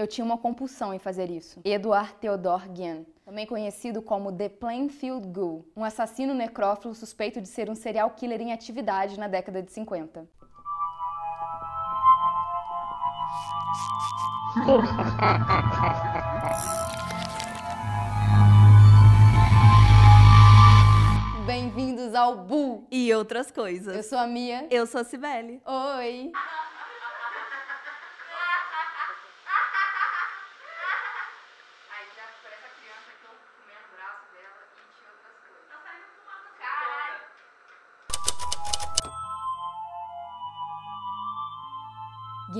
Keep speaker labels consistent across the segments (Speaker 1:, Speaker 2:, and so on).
Speaker 1: Eu tinha uma compulsão em fazer isso. Edward Theodore Guin, também conhecido como The Plainfield Ghoul, um assassino necrófilo suspeito de ser um serial killer em atividade na década de 50. Bem-vindos ao Bu!
Speaker 2: E outras coisas.
Speaker 1: Eu sou a Mia.
Speaker 2: Eu sou a Cibele.
Speaker 1: Oi!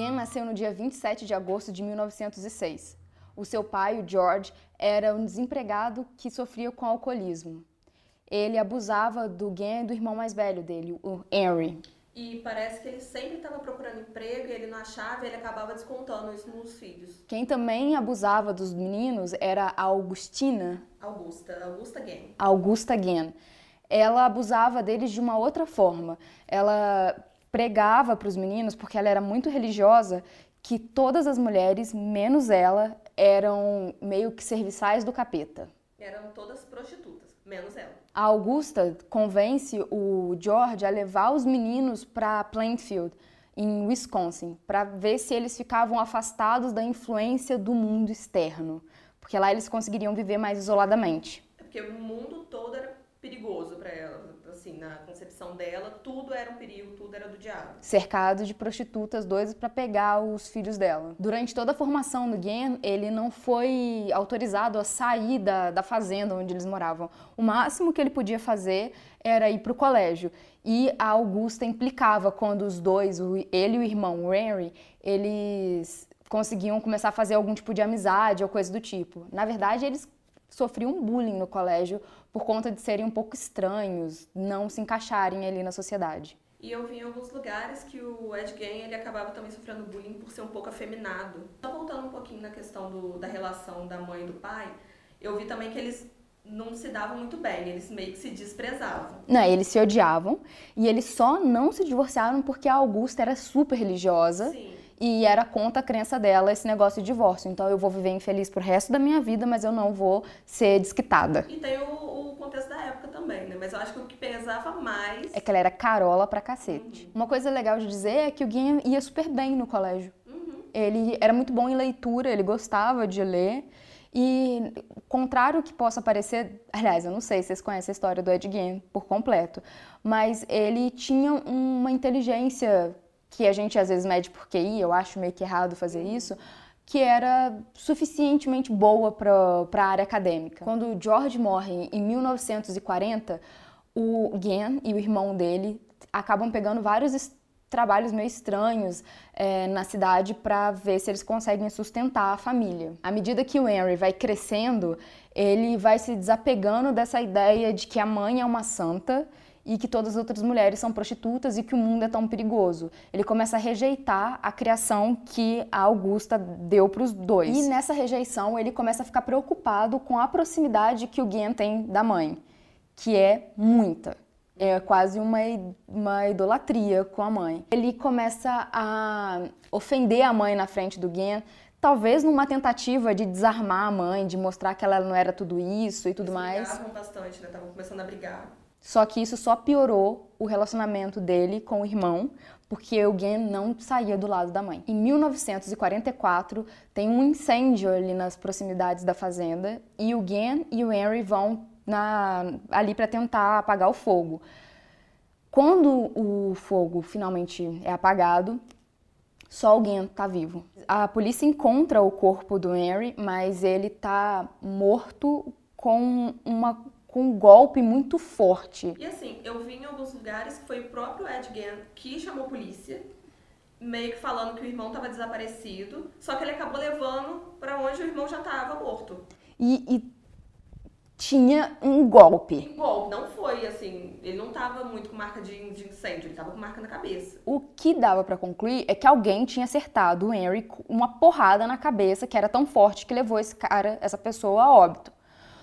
Speaker 1: Guian nasceu no dia 27 de agosto de 1906. O seu pai, o George, era um desempregado que sofria com alcoolismo. Ele abusava do Guian e do irmão mais velho dele, o Henry.
Speaker 2: E parece que ele sempre estava procurando emprego e ele não achava e ele acabava descontando isso nos filhos.
Speaker 1: Quem também abusava dos meninos era a Augustina,
Speaker 2: Augusta, Augusta Gang.
Speaker 1: Augusta Guian. Ela abusava deles de uma outra forma. Ela pregava para os meninos, porque ela era muito religiosa, que todas as mulheres, menos ela, eram meio que serviçais do capeta.
Speaker 2: Eram todas prostitutas, menos ela.
Speaker 1: A Augusta convence o George a levar os meninos para Plainfield, em Wisconsin, para ver se eles ficavam afastados da influência do mundo externo, porque lá eles conseguiriam viver mais isoladamente.
Speaker 2: É porque o mundo todo era perigoso para ela. Assim, na concepção dela, tudo era um perigo, tudo era do diabo.
Speaker 1: cercado de prostitutas doidas para pegar os filhos dela. Durante toda a formação do Gen, ele não foi autorizado a sair da, da fazenda onde eles moravam. O máximo que ele podia fazer era ir para o colégio. E a Augusta implicava quando os dois, ele e o irmão, o Henry, eles conseguiam começar a fazer algum tipo de amizade ou coisa do tipo. Na verdade, eles sofriam bullying no colégio por conta de serem um pouco estranhos, não se encaixarem ali na sociedade.
Speaker 2: E eu vi em alguns lugares que o Ed Gein, ele acabava também sofrendo bullying por ser um pouco afeminado. Só voltando um pouquinho na questão do, da relação da mãe e do pai, eu vi também que eles não se davam muito bem, eles meio que se desprezavam.
Speaker 1: Não, eles se odiavam e eles só não se divorciaram porque a Augusta era super religiosa
Speaker 2: Sim.
Speaker 1: e era contra a crença dela esse negócio de divórcio. Então eu vou viver infeliz pro resto da minha vida, mas eu não vou ser desquitada.
Speaker 2: E tem o, o contexto da época também, né? Mas eu acho que o que pesava mais.
Speaker 1: É que ela era carola pra cacete. Uma coisa legal de dizer é que o Guinha ia super bem no colégio.
Speaker 2: Uhum.
Speaker 1: Ele era muito bom em leitura, ele gostava de ler. E, contrário que possa parecer, aliás, eu não sei se vocês conhecem a história do Ed Gein por completo, mas ele tinha uma inteligência que a gente às vezes mede por QI, eu acho meio que errado fazer isso, que era suficientemente boa para a área acadêmica. Quando George morre em 1940, o Gen e o irmão dele acabam pegando vários trabalhos meio estranhos eh, na cidade para ver se eles conseguem sustentar a família. À medida que o Henry vai crescendo, ele vai se desapegando dessa ideia de que a mãe é uma santa e que todas as outras mulheres são prostitutas e que o mundo é tão perigoso. Ele começa a rejeitar a criação que a Augusta deu para os dois. E nessa rejeição, ele começa a ficar preocupado com a proximidade que o Gen tem da mãe, que é muita. É quase uma, uma idolatria com a mãe. Ele começa a ofender a mãe na frente do Gen, talvez numa tentativa de desarmar a mãe, de mostrar que ela não era tudo isso e tudo
Speaker 2: Eles
Speaker 1: mais.
Speaker 2: brigavam bastante, né? Estavam começando a brigar.
Speaker 1: Só que isso só piorou o relacionamento dele com o irmão, porque o Gen não saía do lado da mãe. Em 1944, tem um incêndio ali nas proximidades da fazenda e o Gen e o Henry vão na- ali para tentar apagar o fogo. Quando o fogo finalmente é apagado, só alguém tá vivo. A polícia encontra o corpo do Henry, mas ele tá morto com, uma, com um golpe muito forte.
Speaker 2: E assim, eu vi em alguns lugares que foi o próprio Ed Gein que chamou a polícia, meio que falando que o irmão estava desaparecido, só que ele acabou levando pra onde o irmão já estava morto.
Speaker 1: E, e tinha um golpe.
Speaker 2: Igual, não foi assim, ele não tava muito com marca de, de incêndio, ele tava com marca na cabeça.
Speaker 1: O que dava pra concluir é que alguém tinha acertado o Henry com uma porrada na cabeça que era tão forte que levou esse cara, essa pessoa a óbito.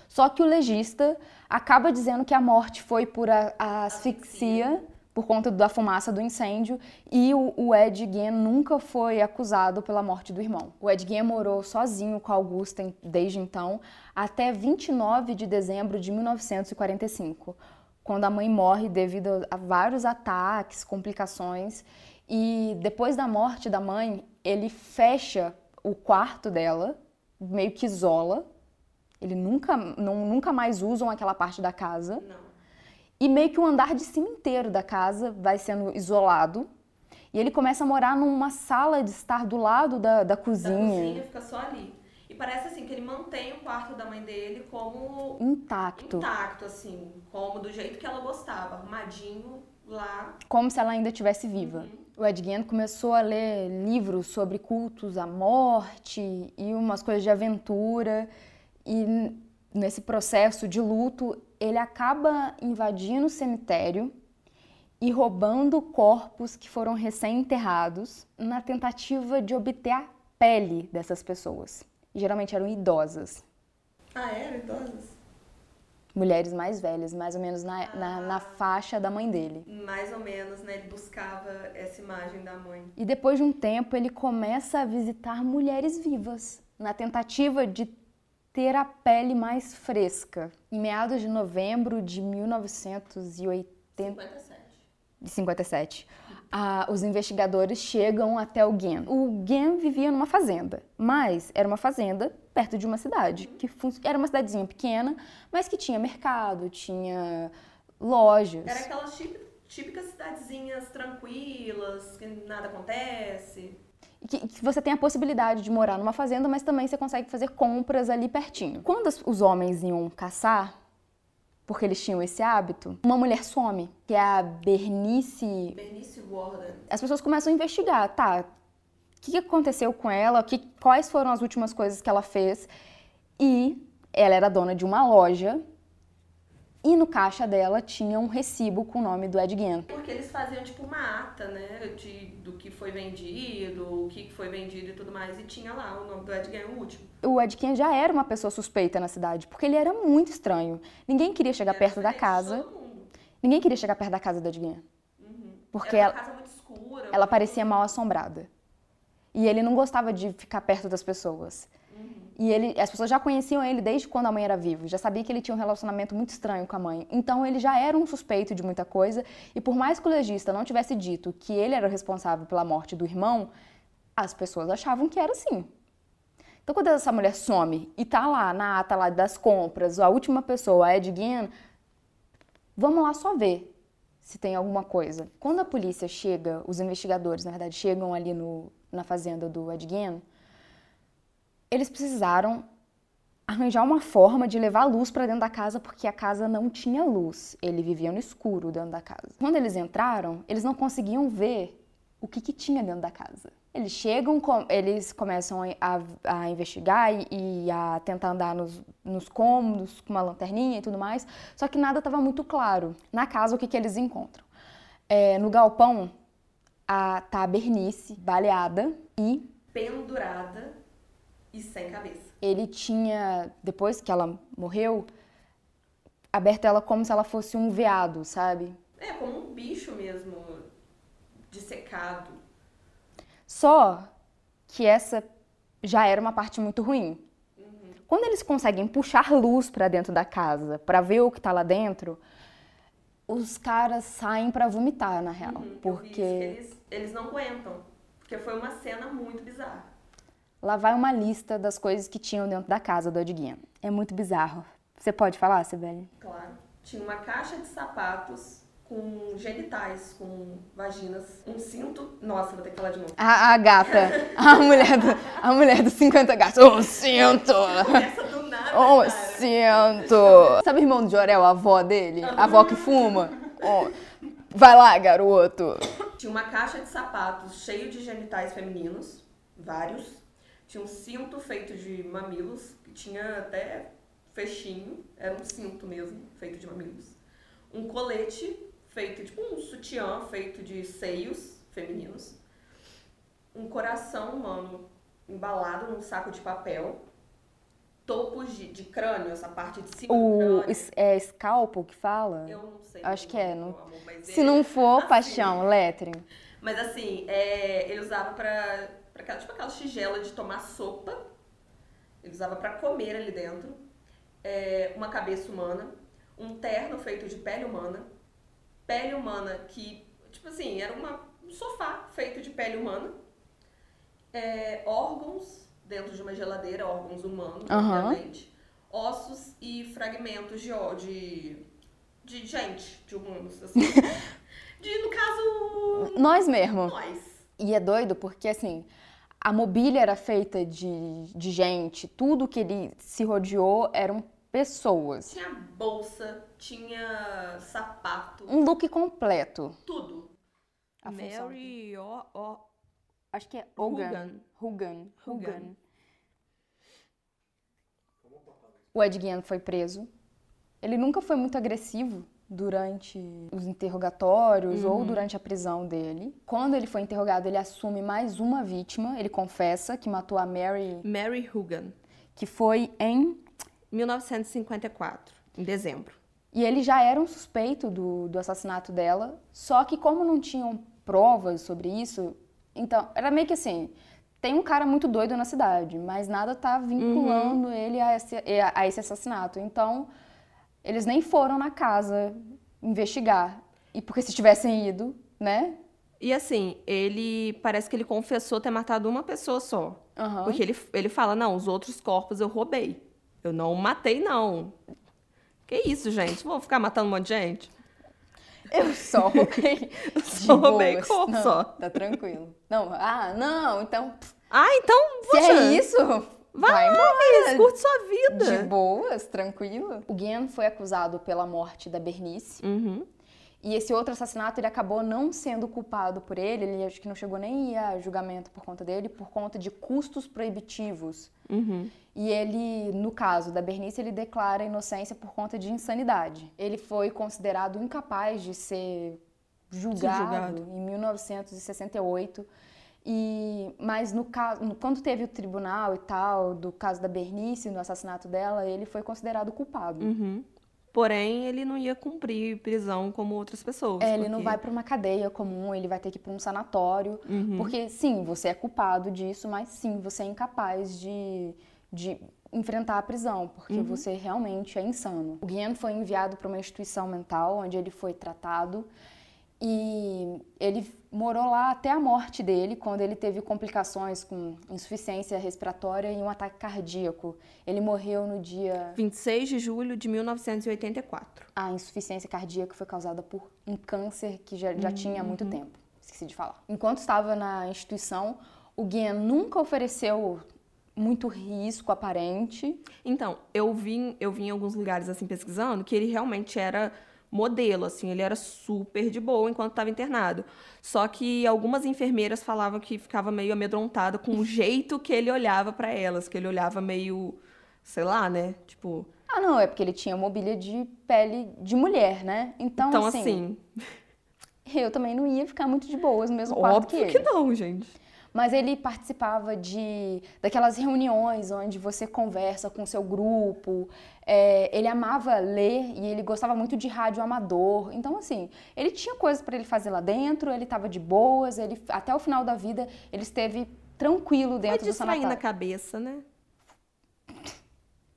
Speaker 1: Só que o legista acaba dizendo que a morte foi por a, a asfixia, por conta da fumaça do incêndio e o, o Ed Gein nunca foi acusado pela morte do irmão. O Ed Gein morou sozinho com a Augusta desde então até 29 de dezembro de 1945, quando a mãe morre devido a vários ataques, complicações e depois da morte da mãe, ele fecha o quarto dela, meio que isola. Ele nunca, não, nunca mais usam aquela parte da casa.
Speaker 2: Não.
Speaker 1: E meio que o andar de cima inteiro da casa vai sendo isolado. E ele começa a morar numa sala de estar do lado da, da
Speaker 2: Da
Speaker 1: cozinha.
Speaker 2: cozinha fica só ali. E parece assim que ele mantém o quarto da mãe dele como
Speaker 1: Intacto.
Speaker 2: intacto, assim, como do jeito que ela gostava, arrumadinho lá.
Speaker 1: Como se ela ainda estivesse viva. O Ed Gein começou a ler livros sobre cultos à morte e umas coisas de aventura. E nesse processo de luto, ele acaba invadindo o cemitério e roubando corpos que foram recém-enterrados na tentativa de obter a pele dessas pessoas. Geralmente eram idosas,
Speaker 2: Ah, era idosas?
Speaker 1: mulheres mais velhas, mais ou menos na, na, na faixa da mãe dele.
Speaker 2: Mais ou menos, né? Ele buscava essa imagem da mãe.
Speaker 1: E depois de um tempo, ele começa a visitar mulheres vivas, na tentativa de ter a pele mais fresca. Em meados de novembro de 1980,
Speaker 2: 57.
Speaker 1: de 57, ah, os investigadores chegam até o Gen. O Gen vivia numa fazenda, mas era uma fazenda perto de uma cidade, que era uma cidadezinha pequena, mas que tinha mercado, tinha lojas.
Speaker 2: Era aquelas típi- típicas cidadezinhas tranquilas, que nada acontece.
Speaker 1: Que, que você tem a possibilidade de morar numa fazenda, mas também você consegue fazer compras ali pertinho. Quando os homens iam caçar, porque eles tinham esse hábito, uma mulher some, que é a Bernice.
Speaker 2: Bernice Warden.
Speaker 1: As pessoas começam a investigar, tá? O que aconteceu com ela? Que, quais foram as últimas coisas que ela fez? E ela era dona de uma loja. E no caixa dela tinha um recibo com o nome do Ed Gein.
Speaker 2: Porque eles faziam tipo uma ata, né? De, do que foi vendido, o que foi vendido e tudo mais. E tinha lá o nome do Ed Gein, o último.
Speaker 1: o Ed Gein já era uma pessoa suspeita na cidade, porque ele era muito estranho. Ninguém queria chegar
Speaker 2: Era
Speaker 1: perto da casa. Ninguém queria chegar perto da casa do Ed Gein, porque
Speaker 2: Era
Speaker 1: ela,
Speaker 2: escura.
Speaker 1: ela parecia mal assombrada. E ele não gostava de ficar perto das pessoas. E ele, as pessoas já conheciam ele desde quando a mãe era viva, já sabia que ele tinha um relacionamento muito estranho com a mãe. Então ele já era um suspeito de muita coisa, e por mais que o legista não tivesse dito que ele era o responsável pela morte do irmão, as pessoas achavam que era assim. Então quando essa mulher some e tá lá na ata lá das compras, a última pessoa, a Ed Gein, vamos lá só ver se tem alguma coisa. Quando a polícia chega, os investigadores, na verdade, chegam ali no, na fazenda do Ed Gein, eles precisaram arranjar uma forma de levar luz para dentro da casa porque a casa não tinha luz. Ele vivia no escuro dentro da casa. Quando eles entraram, eles não conseguiam ver o que, que tinha dentro da casa. Eles chegam, eles começam a, a investigar e, e a tentar andar nos, nos cômodos com uma lanterninha e tudo mais, só que nada estava muito claro. Na casa, o que, que eles encontram? É, no galpão, a, tá a Bernice baleada e
Speaker 2: Pendurada e sem cabeça.
Speaker 1: ele tinha, depois que ela morreu, aberto ela como se ela fosse um veado, sabe?
Speaker 2: É, como um bicho mesmo, dissecado.
Speaker 1: Só que essa já era uma parte muito ruim. Quando eles conseguem puxar luz pra dentro da casa, pra ver o que tá lá dentro, os caras saem pra vomitar, na real,
Speaker 2: Uhum,
Speaker 1: porque
Speaker 2: que Eles, eles não aguentam. Porque foi uma cena muito bizarra.
Speaker 1: Lá vai uma lista das coisas que tinham dentro da casa do Edguinha. É muito bizarro. Você pode falar, Sibeli?
Speaker 2: Claro. Tinha uma caixa de sapatos com genitais, com vaginas, um cinto. Nossa, vou ter que falar de novo.
Speaker 1: A, a gata, a mulher, do, a mulher dos 50 gatos. Ô, cinto!
Speaker 2: Começa do nada,
Speaker 1: Ô,
Speaker 2: cara.
Speaker 1: cinto! Sabe o irmão do Jorel, a avó dele? A avó que fuma? Ó, vai lá, garoto!
Speaker 2: Tinha uma caixa de sapatos cheio de genitais femininos, vários. Tinha um cinto feito de mamilos, que tinha até fechinho, era um cinto mesmo, feito de mamilos. Um colete feito, tipo um sutiã feito de seios femininos. Um coração humano embalado num saco de papel.
Speaker 3: topos de, de crânio, essa parte de cima
Speaker 1: O é escalpo que fala?
Speaker 3: Eu não sei.
Speaker 1: Acho que é, não-
Speaker 3: amor,
Speaker 1: Se
Speaker 3: ele-
Speaker 1: não for,
Speaker 3: assim,
Speaker 1: paixão, letre.
Speaker 3: Mas assim, é, ele usava pra, pra aquela, tipo aquela tigela de tomar sopa. Ele usava pra comer ali dentro. É, uma cabeça humana. Um terno feito de pele humana. Pele humana que, tipo assim, era uma, um sofá feito de pele humana. É, órgãos dentro de uma geladeira, órgãos humanos, obviamente. Ossos e fragmentos de, de, de gente, de humanos, assim. de, no caso,
Speaker 1: Nós mesmo.
Speaker 3: nós.
Speaker 1: E é doido porque, assim, a mobília era feita de, de gente, tudo que ele se rodeou eram pessoas.
Speaker 3: Tinha bolsa, tinha sapato,
Speaker 1: Um look completo.
Speaker 3: tudo.
Speaker 1: A.
Speaker 2: Mary o, o,
Speaker 1: Acho que é Hogan.
Speaker 2: Hugan.
Speaker 1: Hugan. O Ed Gein foi preso. Ele nunca foi muito agressivo durante os interrogatórios ou durante a prisão dele. Quando ele foi interrogado, ele assume mais uma vítima. Ele confessa que matou a Mary,
Speaker 2: Mary Hugan,
Speaker 1: que foi em
Speaker 2: 1954, em dezembro.
Speaker 1: E ele já era um suspeito do, do assassinato dela, só que como não tinham provas sobre isso, então era meio que assim, tem um cara muito doido na cidade, mas nada tá vinculando ele a esse, a esse assassinato. Então, eles nem foram na casa investigar. E porque se tivessem ido, né?
Speaker 2: E assim, ele parece que ele confessou ter matado uma pessoa só.
Speaker 1: Aham.
Speaker 2: Porque ele, ele fala: não, os outros corpos eu roubei. Eu não matei, não. Que isso, gente? Vou ficar matando um monte de gente?
Speaker 1: Eu só roubei.
Speaker 2: Só roubei
Speaker 1: boas.
Speaker 2: corpo
Speaker 1: Não,
Speaker 2: só.
Speaker 1: Tá tranquilo. Não, ah, não, então,
Speaker 2: Ah, então,
Speaker 1: se é isso, vai embora.
Speaker 2: curte sua vida.
Speaker 1: De boas, tranquilo. O Guillen foi acusado pela morte da Bernice.
Speaker 2: Uhum.
Speaker 1: E esse outro assassinato, ele acabou não sendo culpado por ele. Ele acho que não chegou nem a julgamento por conta dele, por conta de custos proibitivos.
Speaker 2: Uhum.
Speaker 1: E ele, no caso da Bernice, ele declara inocência por conta de insanidade. Ele foi considerado incapaz de ser julgado,
Speaker 2: julgado.
Speaker 1: em 1968. E, mas no caso, quando teve o tribunal e tal, do caso da Bernice, no assassinato dela, ele foi considerado culpado.
Speaker 2: Uhum. Porém, ele não ia cumprir prisão como outras pessoas.
Speaker 1: É, ele não
Speaker 2: porque-
Speaker 1: vai para uma cadeia comum, ele vai ter que ir para um sanatório.
Speaker 2: Uhum.
Speaker 1: Porque, sim, você é culpado disso, mas sim, você é incapaz de, de enfrentar a prisão, porque
Speaker 2: Uhum.
Speaker 1: você realmente é insano. O Guilherme foi enviado para uma instituição mental, onde ele foi tratado. E ele morou lá até a morte dele, quando ele teve complicações com insuficiência respiratória e um ataque cardíaco. Ele morreu no dia
Speaker 2: 26 de julho de 1984.
Speaker 1: a insuficiência cardíaca foi causada por um câncer que já, já tinha há muito
Speaker 2: Uhum.
Speaker 1: tempo. Esqueci de falar. Enquanto estava na instituição, o Guian nunca ofereceu muito risco aparente.
Speaker 2: Então, eu vi, eu vi em alguns lugares assim pesquisando que ele realmente era modelo, assim, ele era super de boa enquanto estava internado. Só que algumas enfermeiras falavam que ficava meio amedrontada com o jeito que ele olhava para elas, que ele olhava meio, sei lá, né? Tipo,
Speaker 1: Ah, não, é porque ele tinha mobília de pele de mulher, né? Então,
Speaker 2: então
Speaker 1: assim,
Speaker 2: assim,
Speaker 1: eu também não ia ficar muito de boas no mesmo quarto que
Speaker 2: óbvio
Speaker 1: ele.
Speaker 2: que não, gente.
Speaker 1: Mas ele participava de daquelas reuniões onde você conversa com seu grupo. É, ele amava ler e ele gostava muito de rádio amador. Então, assim, ele tinha coisas para ele fazer lá dentro. Ele estava de boas. Ele até o final da vida ele esteve tranquilo dentro do
Speaker 2: distraindo a
Speaker 1: sanatório.
Speaker 2: cabeça, né?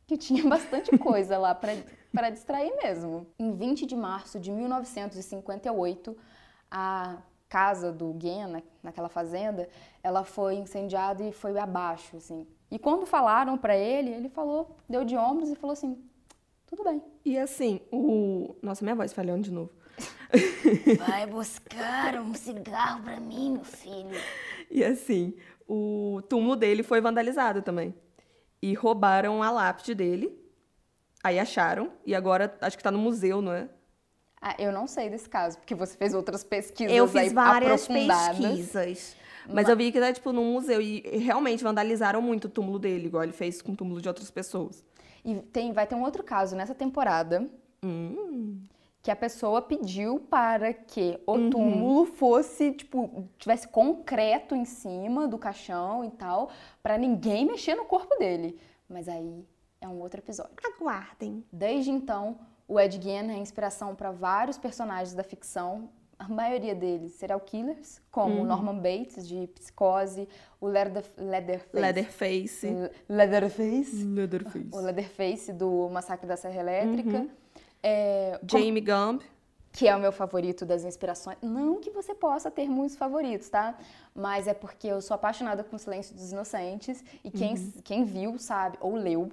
Speaker 1: Que tinha bastante coisa lá para distrair mesmo. Em 20 de março de 1958, a casa do Guian, na- naquela fazenda, ela foi incendiada e foi abaixo, assim. E quando falaram para ele, ele falou, deu de ombros e falou assim: tudo bem.
Speaker 2: E assim, o. Nossa, minha voz falhando de novo.
Speaker 1: Vai buscar um cigarro para mim, meu filho.
Speaker 2: E assim, o túmulo dele foi vandalizado também. E roubaram a lápide dele. Aí acharam. E agora acho que tá no museu, não é?
Speaker 1: Ah, eu não sei desse caso, porque você fez outras pesquisas
Speaker 2: Eu
Speaker 1: aí
Speaker 2: fiz várias pesquisas. Mas eu vi que tá, tipo, num museu. E realmente vandalizaram muito o túmulo dele, igual ele fez com o túmulo de outras pessoas.
Speaker 1: E tem, vai ter um outro caso nessa temporada
Speaker 2: Hum.
Speaker 1: que a pessoa pediu para que o
Speaker 2: Uhum.
Speaker 1: túmulo fosse, tipo, tivesse concreto em cima do caixão e tal, para ninguém mexer no corpo dele. Mas aí é um outro episódio.
Speaker 2: Aguardem.
Speaker 1: Desde então, o Ed Gein é inspiração para vários personagens da ficção, a maioria deles serial killers, como Norman Bates, de Psicose, o Leather, Leatherface.
Speaker 2: Leatherface.
Speaker 1: Leatherface.
Speaker 2: Leatherface.
Speaker 1: O Leatherface do Massacre da Serra Elétrica. É, como-
Speaker 2: Jamie Gumb.
Speaker 1: que é o meu favorito das inspirações. Não que você possa ter muitos favoritos, tá? Mas é porque eu sou apaixonada com o Silêncio dos Inocentes e quem, quem viu sabe, ou leu,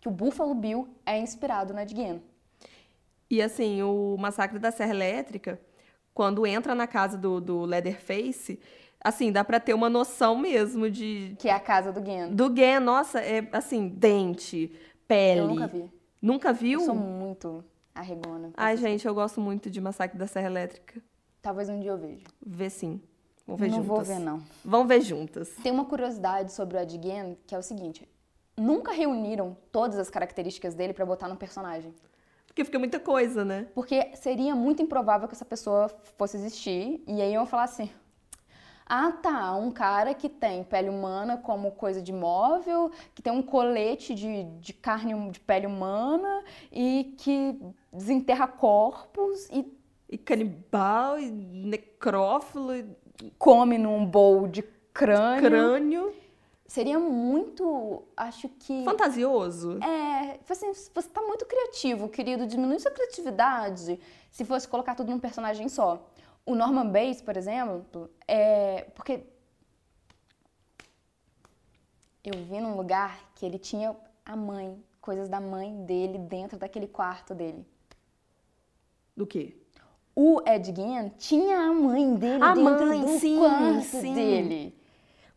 Speaker 1: que o Buffalo Bill é inspirado na Ed Gein.
Speaker 2: E assim, o Massacre da Serra Elétrica, quando entra na casa do, do Leatherface, assim, dá pra ter uma noção mesmo de.
Speaker 1: Que é a casa do Gein.
Speaker 2: Do Guen, nossa, é assim, dente, pele.
Speaker 1: Eu nunca vi.
Speaker 2: Nunca viu?
Speaker 1: Eu sou muito arregona.
Speaker 2: Ai, gente, eu gosto muito de Massacre da Serra Elétrica.
Speaker 1: Talvez um dia eu veja.
Speaker 2: Vê sim. Vamos ver
Speaker 1: não
Speaker 2: juntas.
Speaker 1: vou ver, não.
Speaker 2: Vamos ver juntas.
Speaker 1: Tem uma curiosidade sobre o Ed Gein, que é o seguinte. Nunca reuniram todas as características dele pra botar no personagem.
Speaker 2: Porque fica muita coisa, né?
Speaker 1: Porque seria muito improvável que essa pessoa fosse existir. E aí iam falar assim: ah, tá, um cara que tem pele humana como coisa de móvel, que tem um colete de, de carne de pele humana e que desenterra corpos e
Speaker 2: E canibal, e necrófilo, e
Speaker 1: come num bowl de crânio.
Speaker 2: crânio.
Speaker 1: Seria muito, acho que.
Speaker 2: Fantasioso.
Speaker 1: É, assim, você tá muito criativo, querido. Diminui sua criatividade se fosse colocar tudo num personagem só. O Norman Bates, por exemplo, é. Porque. Eu vi num lugar que ele tinha a mãe, coisas da mãe dele dentro daquele quarto dele.
Speaker 2: Do quê?
Speaker 1: O Ed Gein tinha a mãe dele
Speaker 2: A
Speaker 1: dentro
Speaker 2: mãe,
Speaker 1: do
Speaker 2: sim,
Speaker 1: quarto
Speaker 2: sim.
Speaker 1: dele.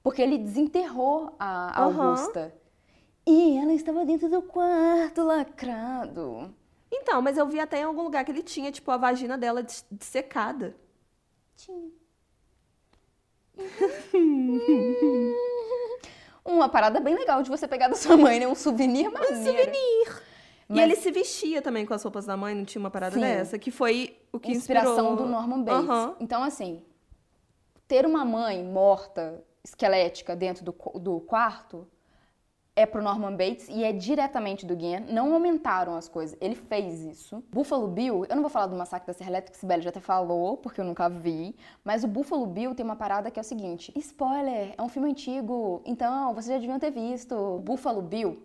Speaker 1: Porque ele desenterrou a
Speaker 2: Aham.
Speaker 1: Augusta. E ela estava dentro do quarto lacrado.
Speaker 2: Então, mas eu vi até em algum lugar que ele tinha, tipo, a vagina dela dessecada.
Speaker 1: Tinha. Uma parada bem legal de você pegar da sua mãe, né? Um souvenir maneiro. Um souvenir.
Speaker 2: E ele se vestia também com as roupas da mãe, não tinha uma parada
Speaker 1: Sim.
Speaker 2: dessa? Que foi o que
Speaker 1: inspiração
Speaker 2: inspirou...
Speaker 1: do Norman Bates.
Speaker 2: Aham.
Speaker 1: Então, assim, ter uma mãe morta, esquelética, dentro do, do quarto é pro Norman Bates e é diretamente do Guian. Não aumentaram as coisas. Ele fez isso. Buffalo Bill, eu não vou falar do Massacre da Serra Elétrica, que Sibeli já até falou, porque eu nunca vi. Mas o Buffalo Bill tem uma parada que é o seguinte: spoiler, é um filme antigo, então vocês já deviam ter visto. Buffalo Bill,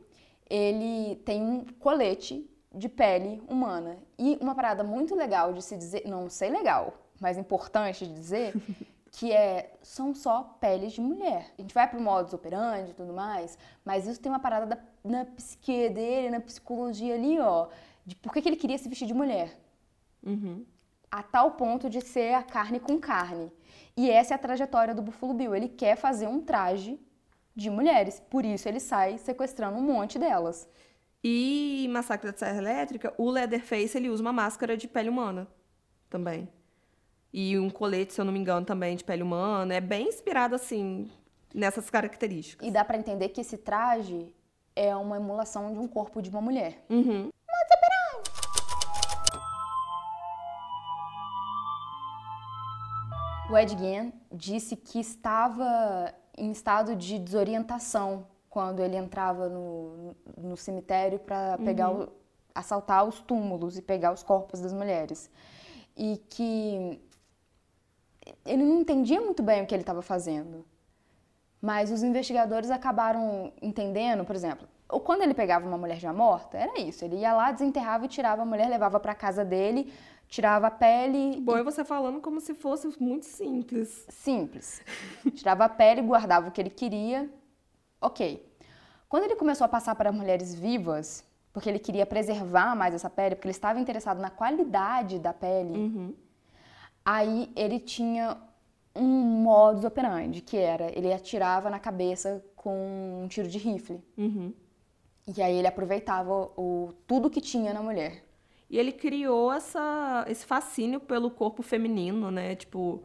Speaker 1: ele tem um colete de pele humana. E uma parada muito legal de se dizer, não sei legal, mas importante de dizer, que é, são só peles de mulher. A gente vai pro modus operandi e tudo mais, mas isso tem uma parada da- na psique dele, na psicologia ali, ó, de por que, que ele queria se vestir de mulher.
Speaker 2: Uhum.
Speaker 1: A tal ponto de ser a carne com carne. E essa é a trajetória do Buffalo Bill. Ele quer fazer um traje de mulheres, por isso ele sai sequestrando um monte delas.
Speaker 2: E Massacre da Serra Elétrica, o Leatherface, ele usa uma máscara de pele humana também. E um colete, se eu não me engano, também de pele humana. É bem inspirado, assim, nessas características.
Speaker 1: E dá pra entender que esse traje é uma emulação de um corpo de uma mulher.
Speaker 2: Uhum.
Speaker 1: O Ed Gein disse que estava em estado de desorientação quando ele entrava no, no cemitério para pegar o- assaltar os túmulos e pegar os corpos das mulheres. E que ele não entendia muito bem o que ele estava fazendo. Mas os investigadores acabaram entendendo, por exemplo, ou quando ele pegava uma mulher já morta, era isso. Ele ia lá, desenterrava e tirava a mulher, levava para casa dele, tirava a pele.
Speaker 2: Bom é você falando como se fosse muito simples.
Speaker 1: Simples. Tirava a pele, guardava o que ele queria. Ok. Quando ele começou a passar para mulheres vivas, porque ele queria preservar mais essa pele, porque ele estava interessado na qualidade da pele,
Speaker 2: Uhum.
Speaker 1: Aí ele tinha um modus operandi, que era ele atirava na cabeça com um tiro de rifle.
Speaker 2: Uhum.
Speaker 1: E aí ele aproveitava o, tudo que tinha na mulher.
Speaker 2: E ele criou essa, esse fascínio pelo corpo feminino, né? Tipo.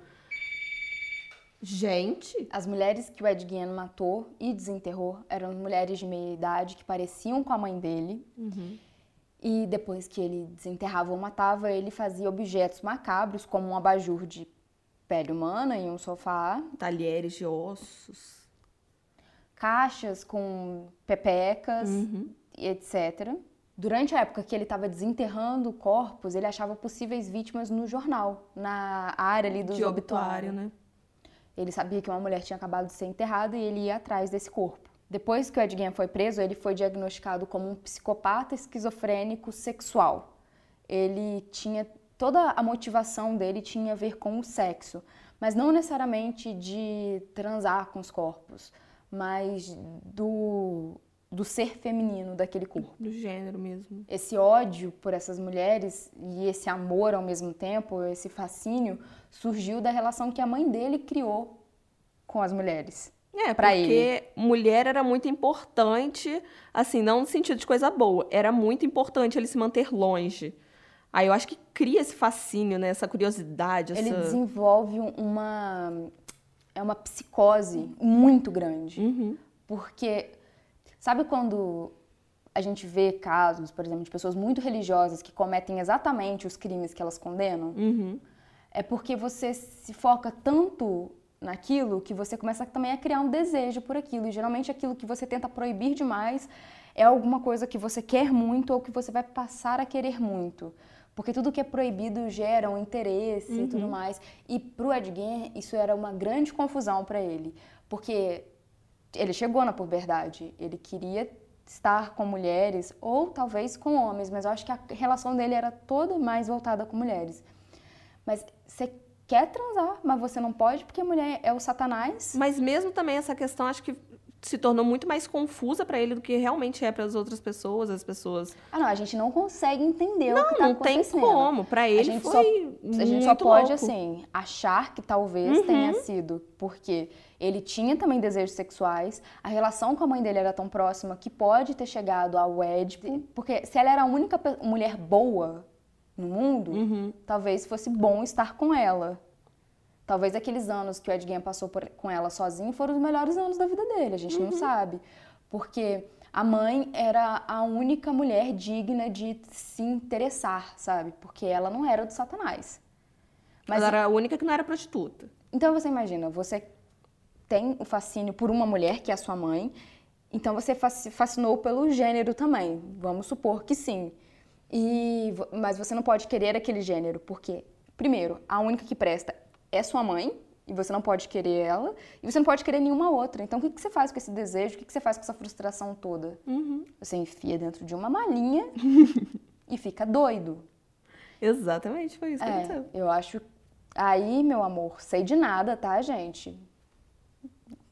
Speaker 2: Gente!
Speaker 1: As mulheres que o Ed Gein matou e desenterrou eram mulheres de meia idade que pareciam com a mãe dele. E depois que ele desenterrava ou matava, ele fazia objetos macabros, como um abajur de pele humana e um sofá,
Speaker 2: Talheres de ossos.
Speaker 1: caixas com pepecas. e etc. Durante a época que ele estava desenterrando corpos, ele achava possíveis vítimas no jornal, na área ali obituários.
Speaker 2: obituário, né?
Speaker 1: Ele sabia que uma mulher tinha acabado de ser enterrada e ele ia atrás desse corpo. Depois que o Ed Gein foi preso, ele foi diagnosticado como um psicopata esquizofrênico sexual. Ele tinha toda a motivação dele tinha a ver com o sexo, mas não necessariamente de transar com os corpos, mas do do ser feminino daquele corpo
Speaker 2: Do gênero mesmo.
Speaker 1: esse ódio por essas mulheres e esse amor ao mesmo tempo, esse fascínio, surgiu da relação que a mãe dele criou com as mulheres.
Speaker 2: É,
Speaker 1: Pra
Speaker 2: porque mulher era muito importante, assim, não no sentido de coisa boa, era muito importante ele se manter longe. Aí eu acho que cria esse fascínio, né? Essa curiosidade,
Speaker 1: Ele
Speaker 2: essa...
Speaker 1: desenvolve uma é uma psicose muito grande,
Speaker 2: Uhum.
Speaker 1: porque sabe quando a gente vê casos, por exemplo, de pessoas muito religiosas que cometem exatamente os crimes que elas condenam?
Speaker 2: Uhum.
Speaker 1: É porque você se foca tanto naquilo que você começa também a criar um desejo por aquilo. E geralmente aquilo que você tenta proibir demais é alguma coisa que você quer muito ou que você vai passar a querer muito. Porque tudo que é proibido gera um interesse e tudo mais. E pro Ed Gein, isso era uma grande confusão para ele. Porque ele chegou na puberdade, ele queria estar com mulheres ou talvez com homens, mas eu acho que a relação dele era toda mais voltada com mulheres. Mas você quer transar, mas você não pode porque a mulher é o satanás.
Speaker 2: Mas mesmo também essa questão, acho que se tornou muito mais confusa pra ele do que realmente é para as outras pessoas, as pessoas...
Speaker 1: Ah, não, a gente não consegue entender o que
Speaker 2: Não,
Speaker 1: tá
Speaker 2: não tem como. Pra ele
Speaker 1: gente
Speaker 2: foi
Speaker 1: só- A gente só pode,
Speaker 2: louco.
Speaker 1: assim, achar que talvez
Speaker 2: Uhum.
Speaker 1: tenha sido porque ele tinha também desejos sexuais, a relação com a mãe dele era tão próxima que pode ter chegado ao Édipo, porque se ela era a única mulher boa no mundo,
Speaker 2: Uhum.
Speaker 1: talvez fosse bom estar com ela. Talvez aqueles anos que o Ed Gein passou por- com ela sozinho foram os melhores anos da vida dele, a gente não sabe. Porque a mãe era a única mulher digna de se interessar, sabe? Porque ela não era do Satanás. Mas
Speaker 2: Ela era a única que não era prostituta.
Speaker 1: então você imagina, você tem o fascínio por uma mulher, que é a sua mãe, então você fasci- fascinou pelo gênero também. Vamos supor que sim. E, mas você não pode querer aquele gênero, porque, primeiro, a única que presta é sua mãe, e você não pode querer ela, e você não pode querer nenhuma outra. Então o que, que você faz com esse desejo? O que, que você faz com essa frustração toda? Você enfia dentro de uma malinha e fica doido.
Speaker 2: Exatamente, foi isso que
Speaker 1: É,
Speaker 2: aconteceu.
Speaker 1: eu acho. Aí, meu amor, sei de nada, tá, gente?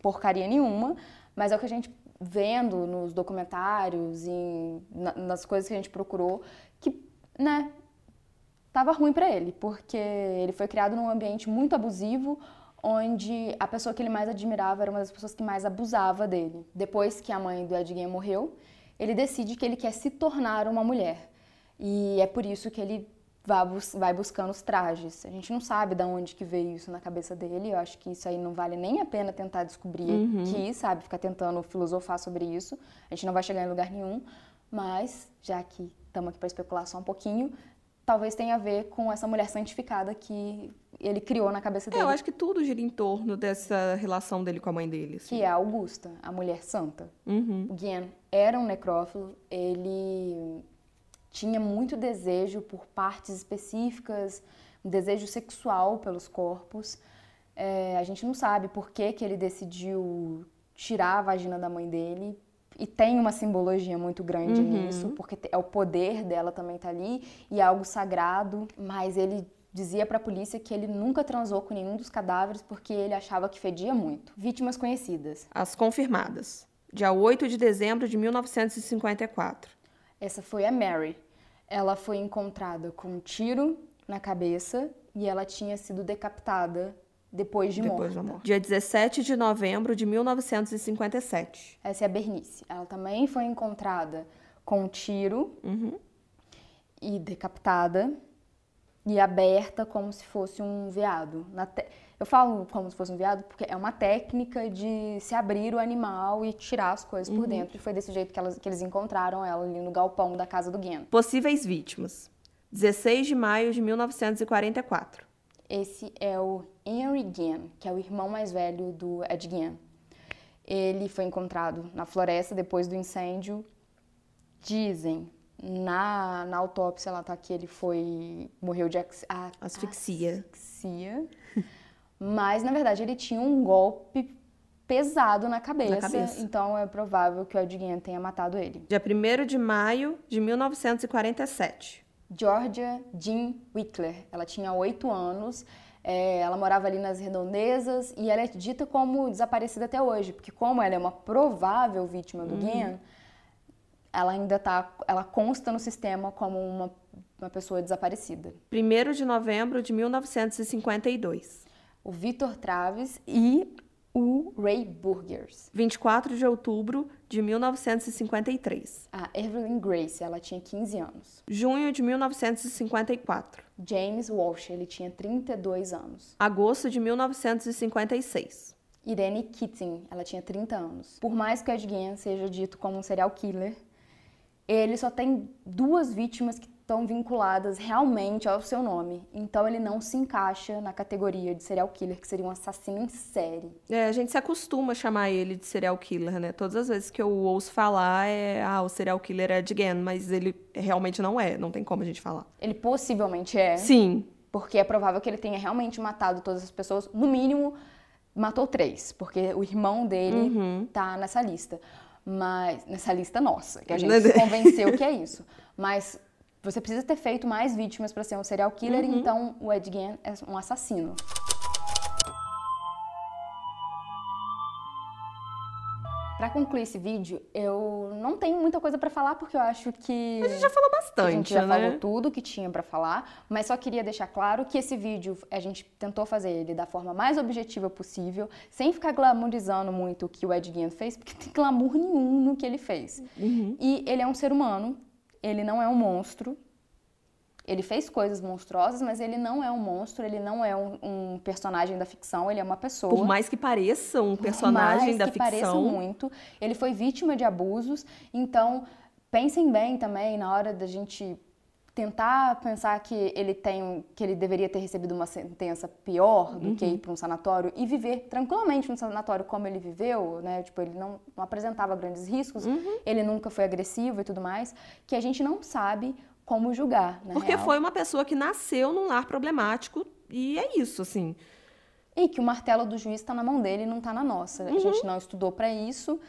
Speaker 1: Porcaria nenhuma, mas é o que a gente vendo nos documentários e na- nas coisas que a gente procurou, né, tava ruim pra ele, porque ele foi criado num ambiente muito abusivo, onde a pessoa que ele mais admirava era uma das pessoas que mais abusava dele. Depois que a mãe do Ed Gein morreu, ele decide que ele quer se tornar uma mulher. E é por isso que ele vai, bus- vai buscando os trajes. A gente não sabe de onde que veio isso na cabeça dele. Eu acho que isso aí não vale nem a pena tentar descobrir aqui, sabe? Ficar tentando filosofar sobre isso. A gente não vai chegar em lugar nenhum. Mas, já que estamos aqui para especular só um pouquinho, talvez tenha a ver com essa mulher santificada que ele criou na cabeça
Speaker 2: É,
Speaker 1: dele.
Speaker 2: eu acho que tudo gira em torno dessa relação dele com a mãe dele. assim.
Speaker 1: Que é a Augusta, a mulher santa.
Speaker 2: Uhum.
Speaker 1: O Guian era um necrófilo, ele tinha muito desejo por partes específicas, um desejo sexual pelos corpos. É, a gente não sabe por que, que ele decidiu tirar a vagina da mãe dele. E tem uma simbologia muito grande nisso, porque é o poder dela também tá ali e é algo sagrado. Mas ele dizia para a polícia que ele nunca transou com nenhum dos cadáveres porque ele achava que fedia muito. Vítimas conhecidas.
Speaker 2: As confirmadas. Dia 8 de dezembro de 1954.
Speaker 1: Essa foi a Mary. Ela foi encontrada com um tiro na cabeça e ela tinha sido decapitada depois de
Speaker 2: Depois
Speaker 1: morta.
Speaker 2: Dia 17 de novembro de 1957.
Speaker 1: Essa é a Bernice. Ela também foi encontrada com um tiro
Speaker 2: Uhum.
Speaker 1: e decapitada e aberta como se fosse um veado. Na te- Eu falo como se fosse um veado porque é uma técnica de se abrir o animal e tirar as coisas
Speaker 2: Uhum.
Speaker 1: por dentro. E foi desse jeito que, elas- que eles encontraram ela ali no galpão da casa do Guian.
Speaker 2: Possíveis vítimas. 16 de maio de 1944.
Speaker 1: Esse é o Henry Guian, que é o irmão mais velho do Ed Guian. Ele foi encontrado na floresta depois do incêndio Dizem, na, na autópsia lá tá que ele foi. morreu de a-
Speaker 2: Asfixia.
Speaker 1: asfixia. Mas, na verdade, ele tinha um golpe pesado na cabeça.
Speaker 2: cabeça.
Speaker 1: Então é provável que o Ed Gein tenha matado ele.
Speaker 2: Dia 1 de maio de 1947.
Speaker 1: Georgia Jean Wickler. Ela tinha oito anos. É, ela morava ali nas redondezas e ela é dita como desaparecida até hoje, porque como ela é uma provável vítima do Guian, ela ainda tá, ela consta no sistema como uma, uma pessoa desaparecida.
Speaker 2: 1 de novembro de 1952.
Speaker 1: O Victor Traves e o Ray Burgers.
Speaker 2: 24 de outubro de 1953.
Speaker 1: A Evelyn Grace, ela tinha 15 anos.
Speaker 2: Junho de 1954.
Speaker 1: James Walsh, ele tinha 32 anos.
Speaker 2: Agosto de 1956.
Speaker 1: Irene Keating, ela tinha 30 anos. Por mais que Ed Gein seja dito como um serial killer, ele só tem duas vítimas que estão vinculadas realmente ao seu nome. Então ele não se encaixa na categoria de serial killer, que seria um assassino em série.
Speaker 2: É, a gente se acostuma a chamar ele de serial killer, né? Todas as vezes que eu ouço falar é, ah, o serial killer é Ed Gein, mas ele realmente não é, não tem como a gente falar.
Speaker 1: Ele possivelmente é,
Speaker 2: Sim,
Speaker 1: porque é provável que ele tenha realmente matado todas as pessoas, no mínimo matou três, porque o irmão dele tá nessa lista. Mas nessa lista nossa, que a gente se convenceu que é isso. Mas você precisa ter feito mais vítimas para ser um serial killer, então o Ed Gein é um assassino. Pra concluir esse vídeo, eu não tenho muita coisa pra falar porque eu acho que
Speaker 2: a gente já falou
Speaker 1: a
Speaker 2: bastante,
Speaker 1: gente já
Speaker 2: né?
Speaker 1: falou tudo que tinha pra falar, mas só queria deixar claro que esse vídeo a gente tentou fazer ele da forma mais objetiva possível, sem ficar glamourizando muito o que o Ed Gein fez, porque tem glamour nenhum no que ele fez.
Speaker 2: Uhum.
Speaker 1: E ele é um ser humano, ele não é um monstro. Ele fez coisas monstruosas, mas ele não é um monstro, ele não é um, um personagem da ficção, ele é uma pessoa.
Speaker 2: Por mais que pareça um
Speaker 1: Por
Speaker 2: personagem
Speaker 1: mais
Speaker 2: da
Speaker 1: que pareça
Speaker 2: ficção,
Speaker 1: muito. Ele foi vítima de abusos, então pensem bem também na hora da gente tentar pensar que ele tem que ele deveria ter recebido uma sentença pior do que ir para um sanatório e viver tranquilamente no sanatório como ele viveu, né? Tipo, ele não, não apresentava grandes riscos, ele nunca foi agressivo e tudo mais, que a gente não sabe como julgar,
Speaker 2: porque
Speaker 1: real.
Speaker 2: foi uma pessoa que nasceu num lar problemático e é isso, assim.
Speaker 1: E que o martelo do juiz está na mão dele e não está na nossa. A gente não estudou para isso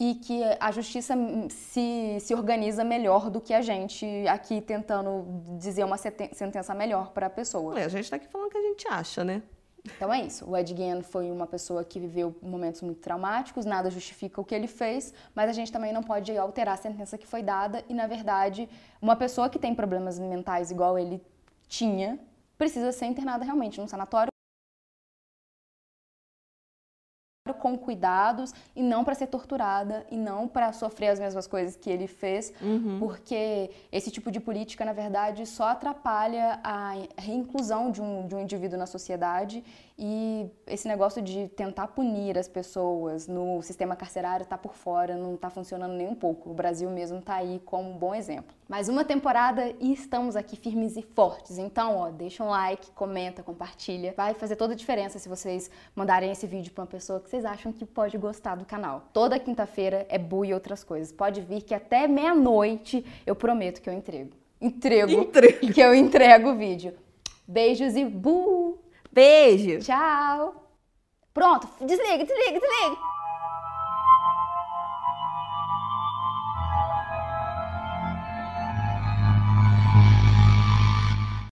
Speaker 1: e que a justiça se, se organiza melhor do que a gente aqui tentando dizer uma sentença melhor para a pessoa.
Speaker 2: É, a gente tá aqui falando o que a gente acha, né?
Speaker 1: Então é isso. O Ed Gein foi uma pessoa que viveu momentos muito traumáticos, nada justifica o que ele fez, mas a gente também não pode alterar a sentença que foi dada e, na verdade, uma pessoa que tem problemas mentais igual ele tinha precisa ser internada realmente num sanatório com cuidados e não para ser torturada e não para sofrer as mesmas coisas que ele fez, porque esse tipo de política, na verdade, só atrapalha a reinclusão de um, de um indivíduo na sociedade e esse negócio de tentar punir as pessoas no sistema carcerário tá por fora, não tá funcionando nem um pouco. O Brasil mesmo tá aí como um bom exemplo. Mais uma temporada e estamos aqui firmes e fortes. Então, ó, deixa um like, comenta, compartilha. Vai fazer toda a diferença se vocês mandarem esse vídeo pra uma pessoa que vocês acham que pode gostar do canal. Toda quinta-feira é Bu e outras coisas. Pode vir que até meia-noite eu prometo que eu entrego. Entrego.
Speaker 2: Entrego.
Speaker 1: Que eu entrego o vídeo. Beijos e Bu!
Speaker 2: Beijo!
Speaker 1: Tchau! Pronto, desliga, desliga, desliga!